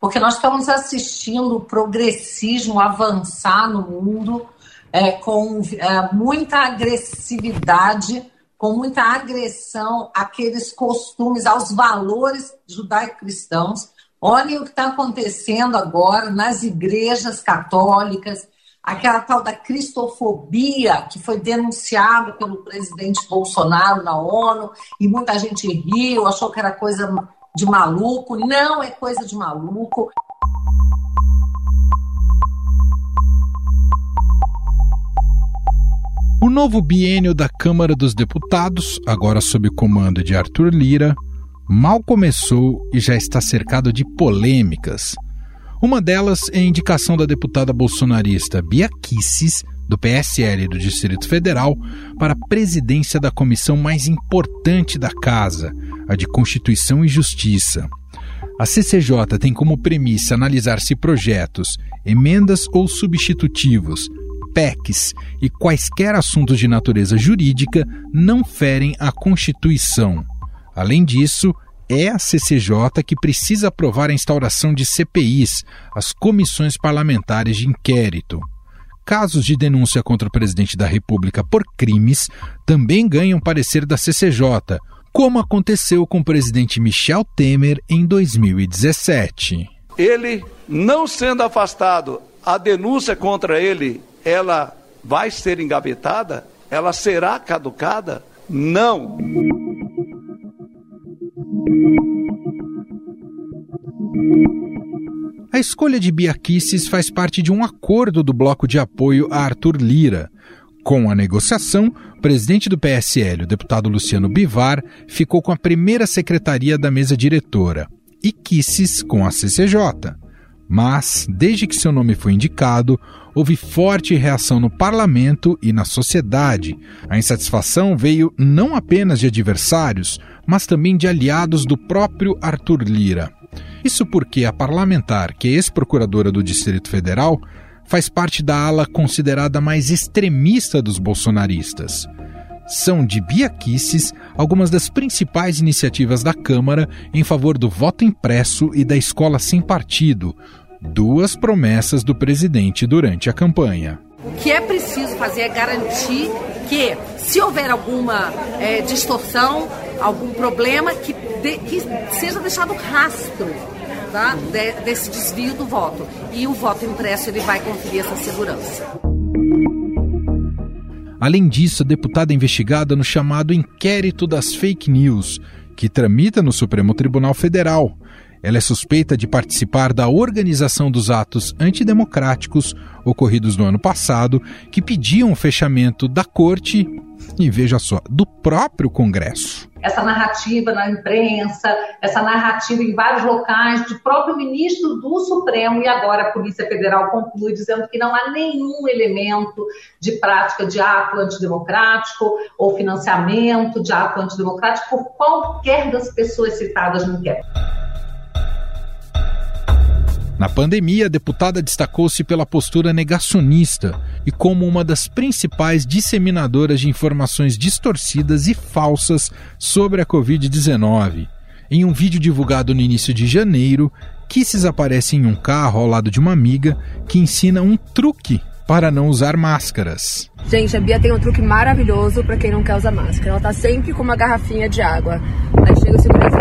porque nós estamos assistindo o progressismo avançar no mundo é, com é, muita agressividade, com muita agressão àqueles costumes, aos valores judaico-cristãos. Olhem o que está acontecendo agora nas igrejas católicas, aquela tal da cristofobia que foi denunciada pelo presidente Bolsonaro na ONU, e muita gente riu, achou que era coisa de maluco. Não é coisa de maluco. O novo biênio da Câmara dos Deputados, agora sob comando de Arthur Lira, mal começou e já está cercado de polêmicas. Uma delas é a indicação da deputada bolsonarista Bia Kicis, do PSL do Distrito Federal, para a presidência da comissão mais importante da Casa, a de Constituição e Justiça. A CCJ tem como premissa analisar se projetos, emendas ou substitutivos, PECs e quaisquer assuntos de natureza jurídica não ferem a Constituição. Além disso, é a CCJ que precisa aprovar a instauração de CPIs, as comissões parlamentares de inquérito. Casos de denúncia contra o presidente da República por crimes também ganham parecer da CCJ, como aconteceu com o presidente Michel Temer em 2017. Ele não sendo afastado, a denúncia contra ele, ela vai ser engavetada? Ela será caducada? Não. A escolha de Bia Kicis faz parte de um acordo do bloco de apoio a Arthur Lira. Com a negociação, o presidente do PSL, o deputado Luciano Bivar, ficou com a primeira secretaria da mesa diretora e Kicis com a CCJ. Mas, desde que seu nome foi indicado, houve forte reação no parlamento e na sociedade. A insatisfação veio não apenas de adversários, mas também de aliados do próprio Arthur Lira. Isso porque a parlamentar, que é ex-procuradora do Distrito Federal, faz parte da ala considerada mais extremista dos bolsonaristas. São de Bia algumas das principais iniciativas da Câmara em favor do voto impresso e da escola sem partido, duas promessas do presidente durante a campanha. O que é preciso fazer é garantir que, se houver alguma é, distorção, algum problema, que, de, que seja deixado rastro de, desse desvio do voto. E o voto impresso ele vai conferir essa segurança. Além disso, a deputada é investigada no chamado inquérito das fake news, que tramita no Supremo Tribunal Federal. Ela é suspeita de participar da organização dos atos antidemocráticos ocorridos no ano passado, que pediam o fechamento da corte e, veja só, do próprio Congresso. Essa narrativa na imprensa, essa narrativa em vários locais, do próprio ministro do Supremo, e agora a Polícia Federal conclui dizendo que não há nenhum elemento de prática de ato antidemocrático ou financiamento de ato antidemocrático por qualquer das pessoas citadas no inquérito. Na pandemia, a deputada destacou-se pela postura negacionista e como uma das principais disseminadoras de informações distorcidas e falsas sobre a Covid-19. Em um vídeo divulgado no início de janeiro, Kisses aparece em um carro ao lado de uma amiga que ensina um truque para não usar máscaras. Gente, a Bia tem um truque maravilhoso para quem não quer usar máscara. Ela tá sempre com uma garrafinha de água. Aí chega o segurança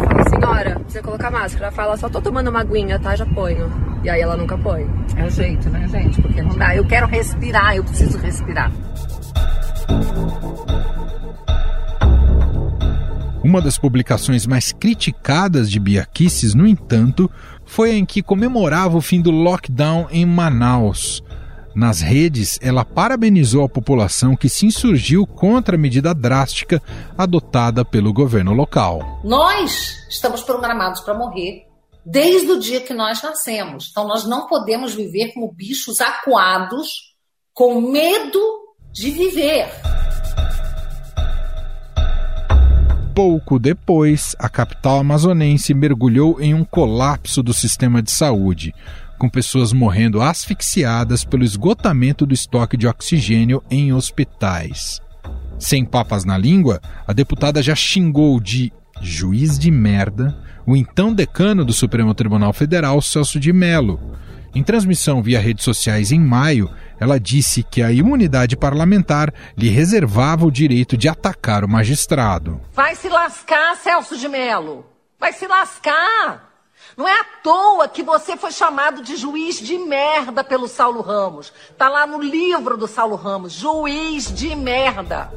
senhora, precisa colocar máscara. Ela fala, só tô tomando uma aguinha, tá? Já ponho. E aí ela nunca põe. É o jeito, né, gente? Porque não dá. Eu quero respirar, eu preciso respirar. Uma das publicações mais criticadas de Bia Kicis, no entanto, foi a em que comemorava o fim do lockdown em Manaus. Nas redes, ela parabenizou a população que se insurgiu contra a medida drástica adotada pelo governo local. Nós estamos programados para morrer desde o dia que nós nascemos. Então, nós não podemos viver como bichos acuados, com medo de viver. Pouco depois, a capital amazonense mergulhou em um colapso do sistema de saúde, com pessoas morrendo asfixiadas pelo esgotamento do estoque de oxigênio em hospitais. Sem papas na língua, a deputada já xingou de juiz de merda o então decano do Supremo Tribunal Federal, Celso de Mello. Em transmissão via redes sociais em maio, ela disse que a imunidade parlamentar lhe reservava o direito de atacar o magistrado. Vai se lascar, Celso de Mello! Vai se lascar! Não é à toa que você foi chamado de juiz de merda pelo Saulo Ramos. Tá lá no livro do Saulo Ramos, juiz de merda.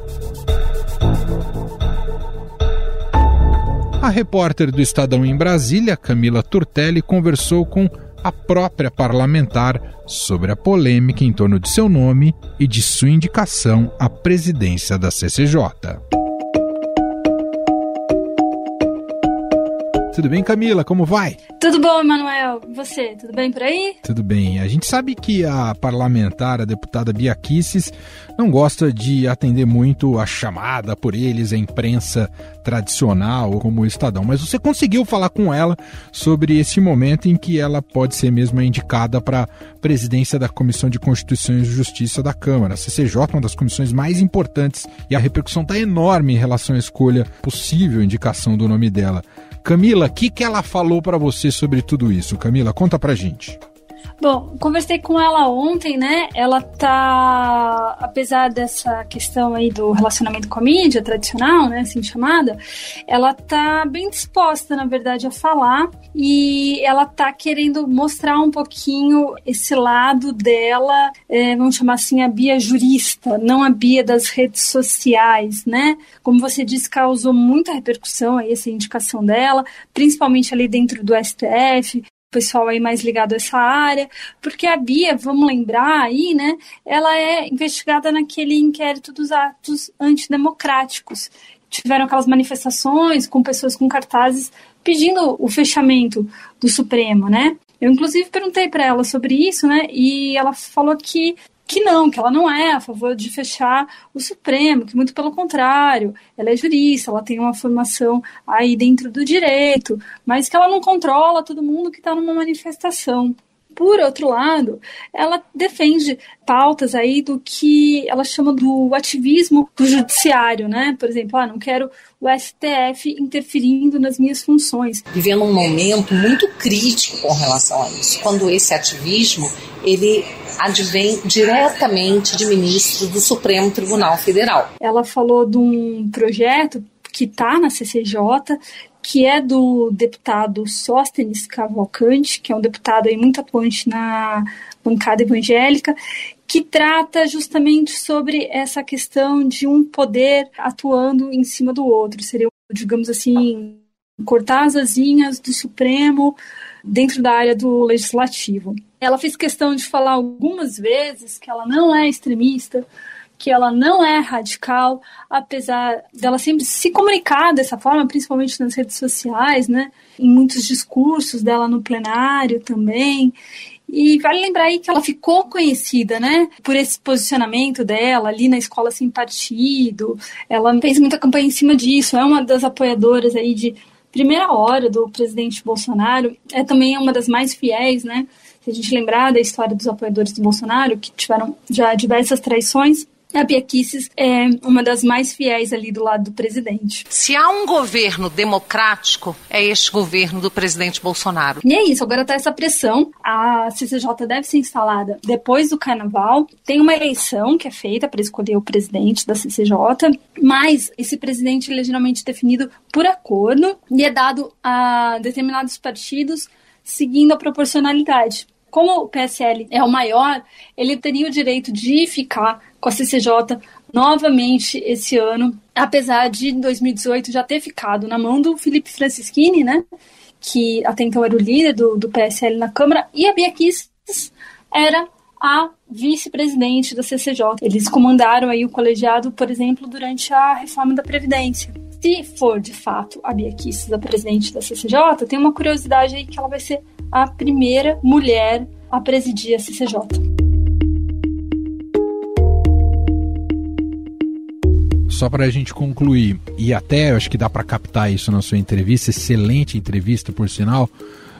A repórter do Estadão em Brasília, Camila Turtelli, conversou com a própria parlamentar sobre a polêmica em torno de seu nome e de sua indicação à presidência da CCJ. Tudo bem, Camila? Como vai? Tudo bom, Emanuel. Você? Tudo bem por aí? Tudo bem. A gente sabe que a parlamentar, a deputada Bia Kicis, não gosta de atender muito a chamada por eles, a imprensa tradicional, como o Estadão. Mas você conseguiu falar com ela sobre esse momento em que ela pode ser mesmo indicada para a presidência da Comissão de Constituição e Justiça da Câmara. A CCJ, uma das comissões mais importantes, e a repercussão está enorme em relação à escolha possível indicação do nome dela. Camila, o que, que ela falou para você sobre tudo isso? Camila, conta pra gente. Bom, conversei com ela ontem, né? Ela tá, apesar dessa questão aí do relacionamento com a mídia tradicional, né, assim chamada, ela tá bem disposta, na verdade, a falar e ela tá querendo mostrar um pouquinho esse lado dela, é, vamos chamar assim, a Bia jurista, não a Bia das redes sociais, né? Como você disse, causou muita repercussão aí essa indicação dela, principalmente ali dentro do STF, pessoal aí mais ligado a essa área, porque a Bia, vamos lembrar aí, né, ela é investigada naquele inquérito dos atos antidemocráticos. Tiveram aquelas manifestações com pessoas com cartazes pedindo o fechamento do Supremo, né? Eu, inclusive, perguntei para ela sobre isso, né? E ela falou que que não, que ela não é a favor de fechar o Supremo, que muito pelo contrário, ela é jurista, ela tem uma formação aí dentro do direito, mas que ela não controla todo mundo que está numa manifestação. Por outro lado, ela defende pautas aí do que ela chama do ativismo do judiciário, né? Por exemplo, ah, não quero o STF interferindo nas minhas funções. Vivendo um momento muito crítico com relação a isso, quando esse ativismo ele advém diretamente de ministros do Supremo Tribunal Federal. Ela falou de um projeto que está na CCJ, que é do deputado Sóstenes Cavalcante, que é um deputado aí muito atuante na bancada evangélica, que trata justamente sobre essa questão de um poder atuando em cima do outro. Seria, digamos assim, cortar as asinhas do Supremo dentro da área do legislativo. Ela fez questão de falar algumas vezes que ela não é extremista, que ela não é radical, apesar dela sempre se comunicar dessa forma, principalmente nas redes sociais, né? Em muitos discursos dela no plenário também. E vale lembrar aí que ela ficou conhecida, né, por esse posicionamento dela ali na escola sem partido. Ela fez muita campanha em cima disso. É uma das apoiadoras aí de primeira hora do presidente Bolsonaro. É também uma das mais fiéis, né? Se a gente lembrar da história dos apoiadores do Bolsonaro, que tiveram já diversas traições, a Bia Kicis é uma das mais fiéis ali do lado do presidente. Se há um governo democrático, é este governo do presidente Bolsonaro. E é isso, agora está essa pressão. A CCJ deve ser instalada depois do carnaval. Tem uma eleição que é feita para escolher o presidente da CCJ, mas esse presidente é geralmente definido por acordo e é dado a determinados partidos seguindo a proporcionalidade. Como o PSL é o maior, ele teria o direito de ficar com a CCJ novamente esse ano, apesar de em 2018 já ter ficado na mão do Felipe Francischini, né? Que até então era o líder do, do PSL na Câmara, e a Bia Kicis era a vice-presidente da CCJ. Eles comandaram aí o colegiado, por exemplo, durante a reforma da Previdência. Se for de fato a Bia Kicis a presidente da CCJ, tem uma curiosidade aí que ela vai ser a primeira mulher a presidir a CCJ. só para a gente concluir, e até acho que dá para captar isso na sua entrevista, excelente entrevista, por sinal.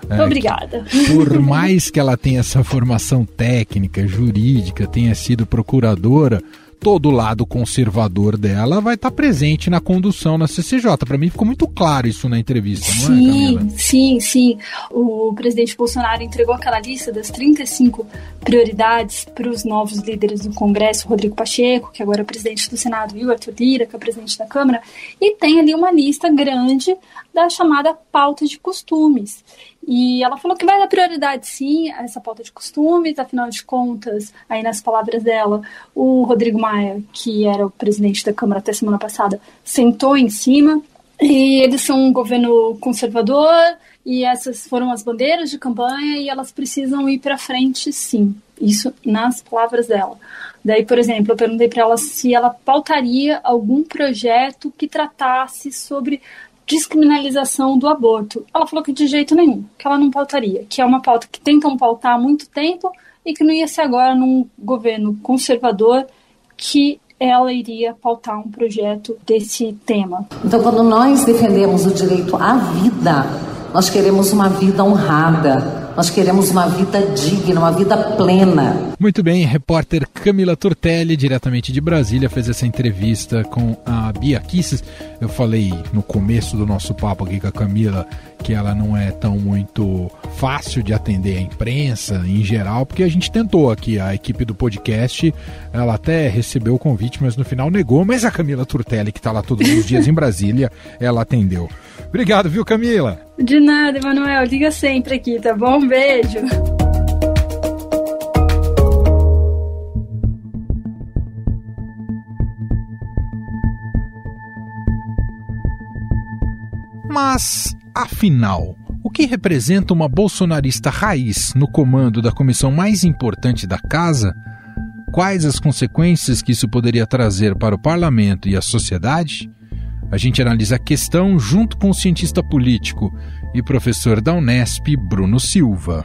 É, Obrigada. por mais que ela tenha essa formação técnica, jurídica, tenha sido procuradora, todo o lado conservador dela vai estar tá presente na condução na CCJ. Para mim ficou muito claro isso na entrevista, não sim, é, Camila? Sim, sim. O presidente Bolsonaro entregou aquela lista das 35 prioridades para os novos líderes do Congresso, Rodrigo Pacheco, que agora é presidente do Senado, e o Arthur Lira, que é presidente da Câmara, e tem ali uma lista grande da chamada pauta de costumes. E ela falou que vai dar prioridade sim a essa pauta de costumes, afinal de contas, aí nas palavras dela, o Rodrigo Maia, que era o presidente da Câmara até semana passada, sentou em cima. E eles são um governo conservador e essas foram as bandeiras de campanha e elas precisam ir para frente sim. Isso nas palavras dela. Daí, por exemplo, eu perguntei para ela se ela pautaria algum projeto que tratasse sobre descriminalização do aborto. Ela falou que de jeito nenhum, que ela não pautaria, que é uma pauta que tentam pautar há muito tempo e que não ia ser agora num governo conservador que ela iria pautar um projeto desse tema. Então, quando nós defendemos o direito à vida, nós queremos uma vida honrada, nós queremos uma vida digna, uma vida plena. Muito bem, repórter Camila Tortelli, diretamente de Brasília, fez essa entrevista com a Bia Kisses. Eu falei no começo do nosso papo aqui com a Camila que ela não é tão muito fácil de atender a imprensa em geral, porque a gente tentou aqui, a equipe do podcast, ela até recebeu o convite, mas no final negou, mas a Camila Turtelli, que está lá todos os dias em Brasília, ela atendeu. Obrigado, viu, Camila? De nada, Emanuel. Liga sempre aqui, tá bom? Um beijo. Mas, afinal, o que representa uma bolsonarista raiz no comando da comissão mais importante da casa? Quais as consequências que isso poderia trazer para o parlamento e a sociedade? A gente analisa a questão junto com o cientista político e professor da Unesp, Bruno Silva.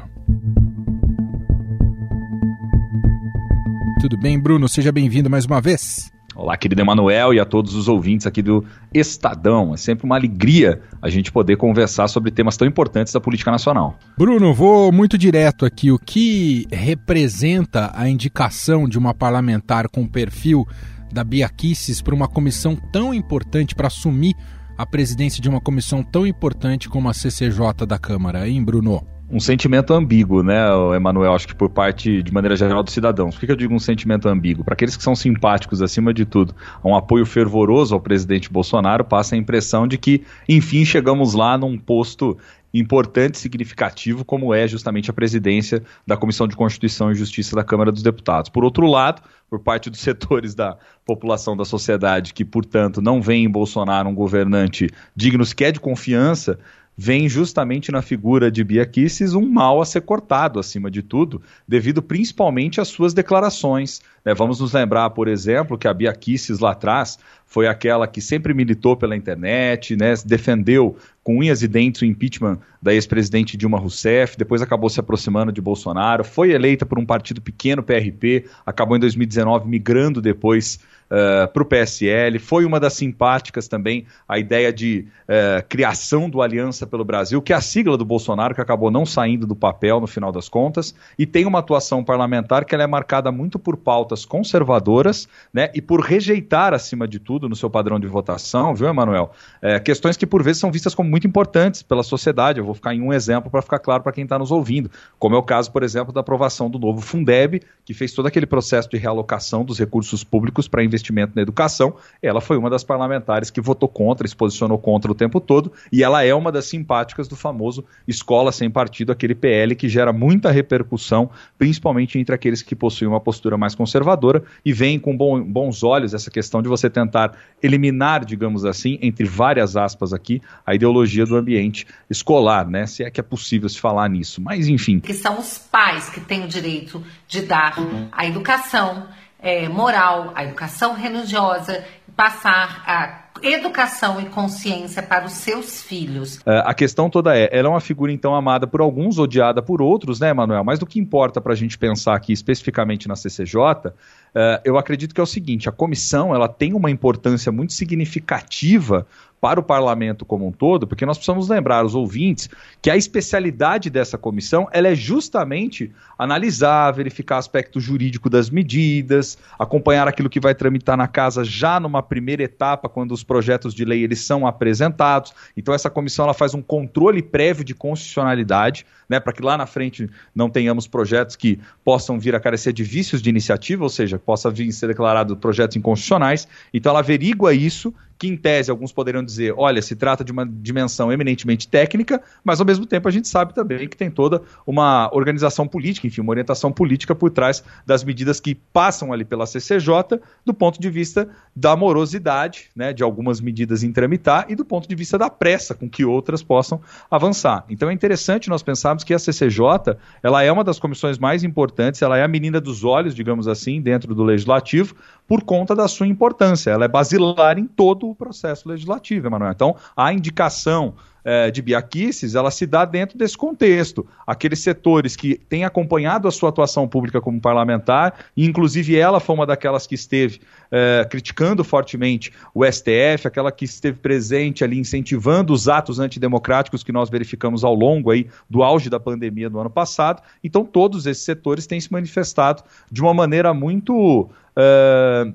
Tudo bem, Bruno? Seja bem-vindo mais uma vez. Olá, querido Emanuel e a todos os ouvintes aqui do Estadão. É sempre uma alegria a gente poder conversar sobre temas tão importantes da política nacional. Bruno, vou muito direto aqui. O que representa a indicação de uma parlamentar com perfil da Bia Kicis para uma comissão tão importante, para assumir a presidência de uma comissão tão importante como a CCJ da Câmara, hein, Bruno? um sentimento ambíguo, né, Emanuel? Acho que por parte, de maneira geral, dos cidadãos. Por que eu digo um sentimento ambíguo? Para aqueles que são simpáticos, acima de tudo, a um apoio fervoroso ao presidente Bolsonaro, passa a impressão de que, enfim, chegamos lá num posto importante e significativo, como é justamente a presidência da Comissão de Constituição e Justiça da Câmara dos Deputados. Por outro lado, por parte dos setores da população da sociedade que, portanto, não veem em Bolsonaro um governante digno sequer de confiança, vem justamente na figura de Bia Kicis um mal a ser cortado, acima de tudo, devido principalmente às suas declarações. Né? Vamos nos lembrar, por exemplo, que a Bia Kicis lá atrás foi aquela que sempre militou pela internet, né? defendeu com unhas e dentes o impeachment da ex-presidente Dilma Rousseff, depois acabou se aproximando de Bolsonaro, foi eleita por um partido pequeno, PRP, acabou em 2019 migrando depois uh, eh, para o PSL. Foi uma das simpáticas também a ideia de uh, criação do Aliança pelo Brasil, que é a sigla do Bolsonaro, que acabou não saindo do papel no final das contas, e tem uma atuação parlamentar que ela é marcada muito por pautas conservadoras né, e por rejeitar, acima de tudo, no seu padrão de votação, viu, Emanuel? É, questões que por vezes são vistas como muito importantes pela sociedade. Eu vou ficar em um exemplo para ficar claro para quem está nos ouvindo, como é o caso, por exemplo, da aprovação do novo Fundeb, que fez todo aquele processo de realocação dos recursos públicos para investimento na educação, ela foi uma das parlamentares que votou contra, se posicionou contra o tempo todo, e ela é uma das simpáticas do famoso Escola Sem Partido, aquele PL que gera muita repercussão, principalmente entre aqueles que possuem uma postura mais conservadora e veem com bons olhos essa questão de você tentar eliminar, digamos assim, entre várias aspas aqui, a ideologia do ambiente escolar, né? Se é que é possível se falar nisso. Mas enfim. Que são os pais que têm o direito de dar a educação é, moral, a educação religiosa, passar a educação e consciência para os seus filhos. É, a questão toda é, ela é uma figura então amada por alguns, odiada por outros, né, Manuel? Mas do que importa para a gente pensar aqui especificamente na CCJ, é, eu acredito que é o seguinte: a comissão ela tem uma importância muito significativa para o parlamento como um todo, porque nós precisamos lembrar os ouvintes que a especialidade dessa comissão ela é justamente analisar, verificar aspecto jurídico das medidas, acompanhar aquilo que vai tramitar na casa já numa primeira etapa, quando os projetos de lei eles são apresentados. Então essa comissão ela faz um controle prévio de constitucionalidade, né, para que lá na frente não tenhamos projetos que possam vir a carecer de vícios de iniciativa, ou seja, possa vir ser declarado projetos inconstitucionais. Então ela averigua isso que em tese alguns poderiam dizer, olha, se trata de uma dimensão eminentemente técnica, mas ao mesmo tempo a gente sabe também que tem toda uma organização política, enfim, uma orientação política por trás das medidas que passam ali pela CCJ, do ponto de vista da morosidade, né, de algumas medidas em tramitar e do ponto de vista da pressa com que outras possam avançar. Então é interessante nós pensarmos que a CCJ, ela é uma das comissões mais importantes, ela é a menina dos olhos, digamos assim, dentro do legislativo, por conta da sua importância. Ela é basilar em todo o processo legislativo, Emanuel. Então, a indicação é, de Biaquices, ela se dá dentro desse contexto. Aqueles setores que têm acompanhado a sua atuação pública como parlamentar, e inclusive ela foi uma daquelas que esteve é, criticando fortemente o STF, aquela que esteve presente ali incentivando os atos antidemocráticos que nós verificamos ao longo aí do auge da pandemia do ano passado. Então, todos esses setores têm se manifestado de uma maneira muito uh,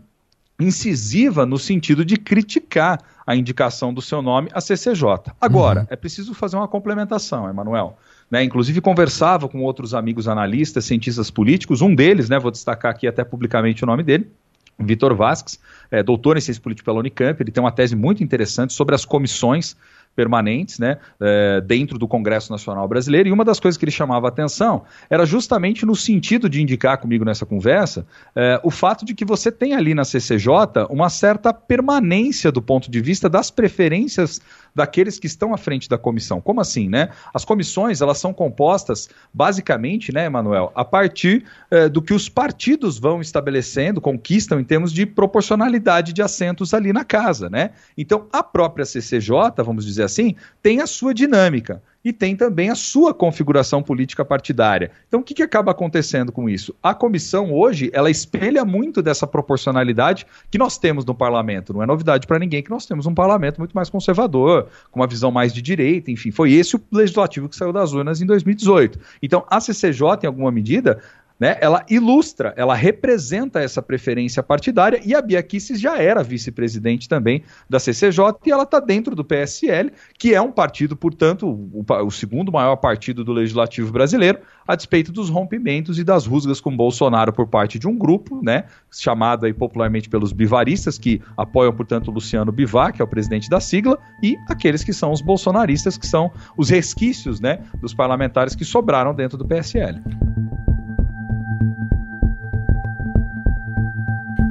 incisiva no sentido de criticar a indicação do seu nome à CCJ. Agora, uhum. é preciso fazer uma complementação, Emanuel. Né, inclusive conversava com outros amigos analistas, cientistas políticos, um deles, né, vou destacar aqui até publicamente o nome dele, Vitor Vasques, é, doutor em ciência política pela Unicamp, ele tem uma tese muito interessante sobre as comissões permanentes né, é, dentro do Congresso Nacional Brasileiro, e uma das coisas que ele chamava a atenção era justamente no sentido de indicar comigo nessa conversa é, o fato de que você tem ali na CCJ uma certa permanência do ponto de vista das preferências daqueles que estão à frente da comissão. Como assim, né? As comissões, elas são compostas basicamente, né, Emanuel, a partir eh, do que os partidos vão estabelecendo, conquistam em termos de proporcionalidade de assentos ali na casa, né? Então, a própria CCJ, vamos dizer assim, tem a sua dinâmica e tem também a sua configuração política partidária. Então, o que, que acaba acontecendo com isso? A comissão hoje, ela espelha muito dessa proporcionalidade que nós temos no parlamento. Não é novidade para ninguém que nós temos um parlamento muito mais conservador, com uma visão mais de direita, enfim. Foi esse o legislativo que saiu das urnas em 2018. Então, a CCJ, em alguma medida, né, ela ilustra, ela representa essa preferência partidária e a Bia Kicis já era vice-presidente também da CCJ e ela está dentro do PSL, que é um partido, portanto, o, o, segundo maior partido do legislativo brasileiro, a despeito dos rompimentos e das rusgas com Bolsonaro por parte de um grupo, né, chamado aí popularmente pelos bivaristas, que apoiam, portanto, Luciano Bivar, que é o presidente da sigla, e aqueles que são os bolsonaristas, que são os resquícios, né, dos parlamentares que sobraram dentro do PSL.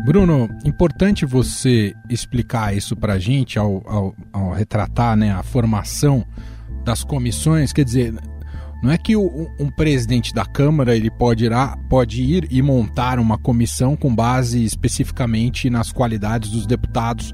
Bruno, importante você explicar isso para a gente ao, ao, ao, retratar né, a formação das comissões. Quer dizer, não é que o, um presidente da Câmara ele pode ir, pode ir e montar uma comissão com base especificamente nas qualidades dos deputados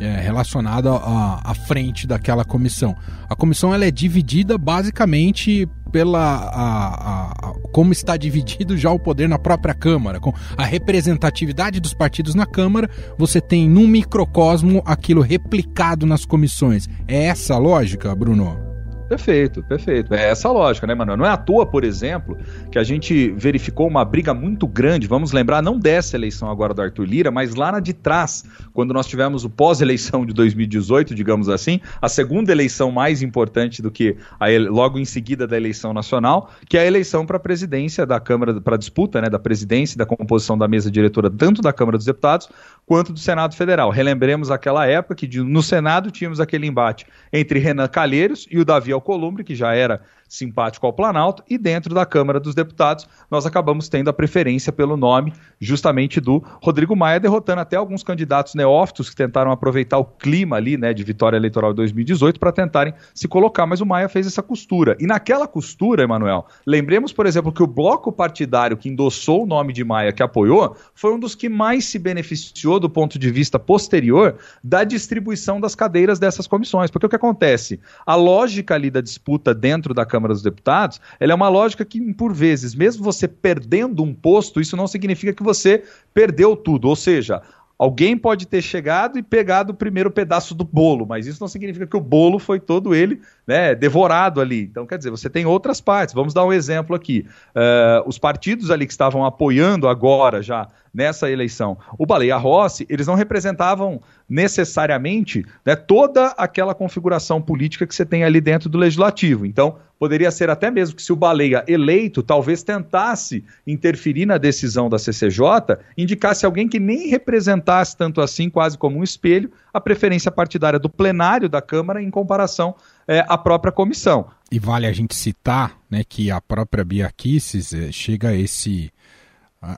é, relacionada à, à frente daquela comissão. A comissão ela é dividida basicamente pela a, a, a, como está dividido já o poder na própria Câmara, com a representatividade dos partidos na Câmara, você tem num microcosmo aquilo replicado nas comissões. É essa a lógica, Bruno? Perfeito, perfeito. É essa a lógica, né, Manuel? Não é à toa, por exemplo, que a gente verificou uma briga muito grande, vamos lembrar, não dessa eleição agora do Arthur Lira, mas lá na de trás, quando nós tivemos o pós-eleição de 2018, digamos assim, a segunda eleição mais importante do que a, logo em seguida da eleição nacional, que é a eleição para a presidência da Câmara, para disputa né, da presidência e da composição da mesa diretora, tanto da Câmara dos Deputados quanto do Senado Federal. Relembremos aquela época que no Senado tínhamos aquele embate entre Renan Calheiros e o Davi Alcolumbre, que já era simpático ao Planalto, e dentro da Câmara dos Deputados nós acabamos tendo a preferência pelo nome justamente do Rodrigo Maia, derrotando até alguns candidatos neófitos que tentaram aproveitar o clima ali, né, de vitória eleitoral de 2018 para tentarem se colocar, mas o Maia fez essa costura. E naquela costura, Emanuel, lembremos, por exemplo, que o bloco partidário que endossou o nome de Maia, que apoiou, foi um dos que mais se beneficiou do ponto de vista posterior da distribuição das cadeiras dessas comissões. Porque o que acontece? A lógica ali da disputa dentro da Câmara Câmara dos Deputados, ela é uma lógica que, por vezes, mesmo você perdendo um posto, isso não significa que você perdeu tudo. Ou seja, Alguém pode ter chegado e pegado o primeiro pedaço do bolo, mas isso não significa que o bolo foi todo ele né, devorado ali. Então, quer dizer, você tem outras partes. Vamos dar um exemplo aqui. Uh, os partidos ali que estavam apoiando agora já nessa eleição o Baleia Rossi, eles não representavam necessariamente né, toda aquela configuração política que você tem ali dentro do legislativo. Então, poderia ser até mesmo que se o Baleia eleito talvez tentasse interferir na decisão da CCJ, indicasse alguém que nem representasse tanto assim, quase como um espelho, a preferência partidária do plenário da Câmara em comparação é, à própria comissão. E vale a gente citar né, que a própria Bia Kicis é, chega a esse,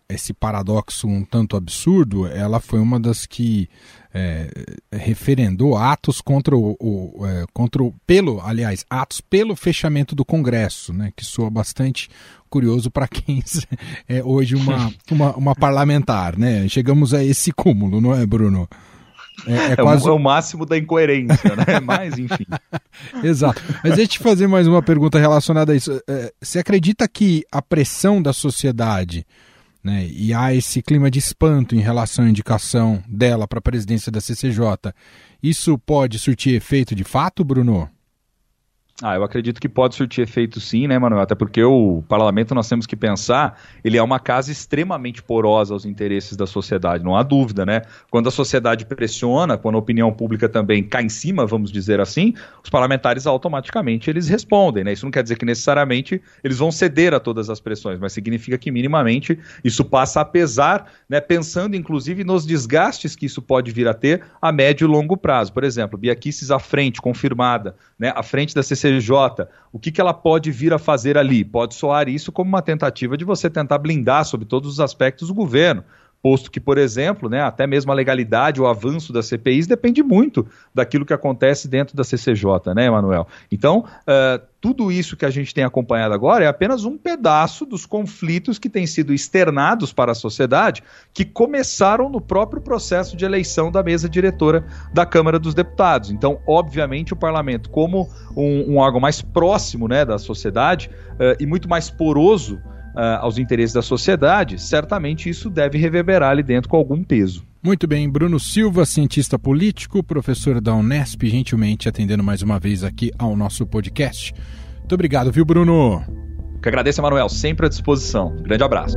esse paradoxo um tanto absurdo, ela foi uma das que é, referendou atos contra o, o é, contra o, pelo, aliás, atos pelo fechamento do Congresso, né, que soa bastante curioso para quem é hoje uma, uma, uma parlamentar, né? Chegamos a esse cúmulo, não é, Bruno? É, é, é, quase... o, é, o, máximo da incoerência, né? Mas, enfim. Exato. Mas deixa eu te fazer mais uma pergunta relacionada a isso. É, você acredita que a pressão da sociedade né, e há esse clima de espanto em relação à indicação dela para a presidência da CCJ, isso pode surtir efeito de fato, Bruno? Ah, eu acredito que pode surtir efeito sim, né, Manuel? Até porque o parlamento nós temos que pensar, ele é uma casa extremamente porosa aos interesses da sociedade, não há dúvida, né? Quando a sociedade pressiona, quando a opinião pública também cai em cima, vamos dizer assim, os parlamentares automaticamente eles respondem, né? Isso não quer dizer que necessariamente eles vão ceder a todas as pressões, mas significa que minimamente isso passa a pesar, né? Pensando inclusive nos desgastes que isso pode vir a ter a médio e longo prazo. Por exemplo, Bia à frente, confirmada, né? À frente da CCJ O que, que ela pode vir a fazer ali? Pode soar isso como uma tentativa de você tentar blindar sobre todos os aspectos o governo posto que, por exemplo, né, até mesmo a legalidade, o avanço das CPIs depende muito daquilo que acontece dentro da CCJ, né, Emanuel? Então, uh, tudo isso que a gente tem acompanhado agora é apenas um pedaço dos conflitos que têm sido externados para a sociedade, que começaram no próprio processo de eleição da mesa diretora da Câmara dos Deputados. Então, obviamente, o parlamento, como um, um órgão mais próximo né, da sociedade uh, e muito mais poroso aos interesses da sociedade, certamente isso deve reverberar ali dentro com algum peso. Muito bem, Bruno Silva, cientista político, professor da Unesp, gentilmente atendendo mais uma vez aqui ao nosso podcast. Muito obrigado, viu, Bruno? Que agradeço, Emanuel, sempre à disposição. grande abraço.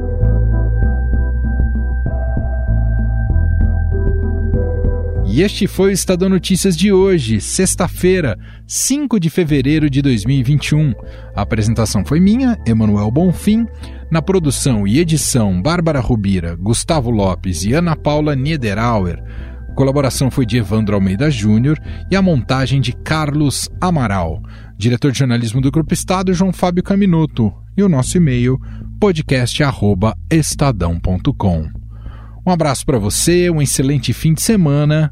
E este foi o Estadão Notícias de hoje, sexta-feira, 5 de fevereiro de 2021. A apresentação foi minha, Emanuel Bonfim. Na produção e edição, Bárbara Rubira, Gustavo Lopes e Ana Paula Niederauer. A colaboração foi de Evandro Almeida Júnior e a montagem de Carlos Amaral. Diretor de jornalismo do Grupo Estado, João Fábio Caminuto. E o nosso e-mail, podcast.estadão.com. Um abraço para você, um excelente fim de semana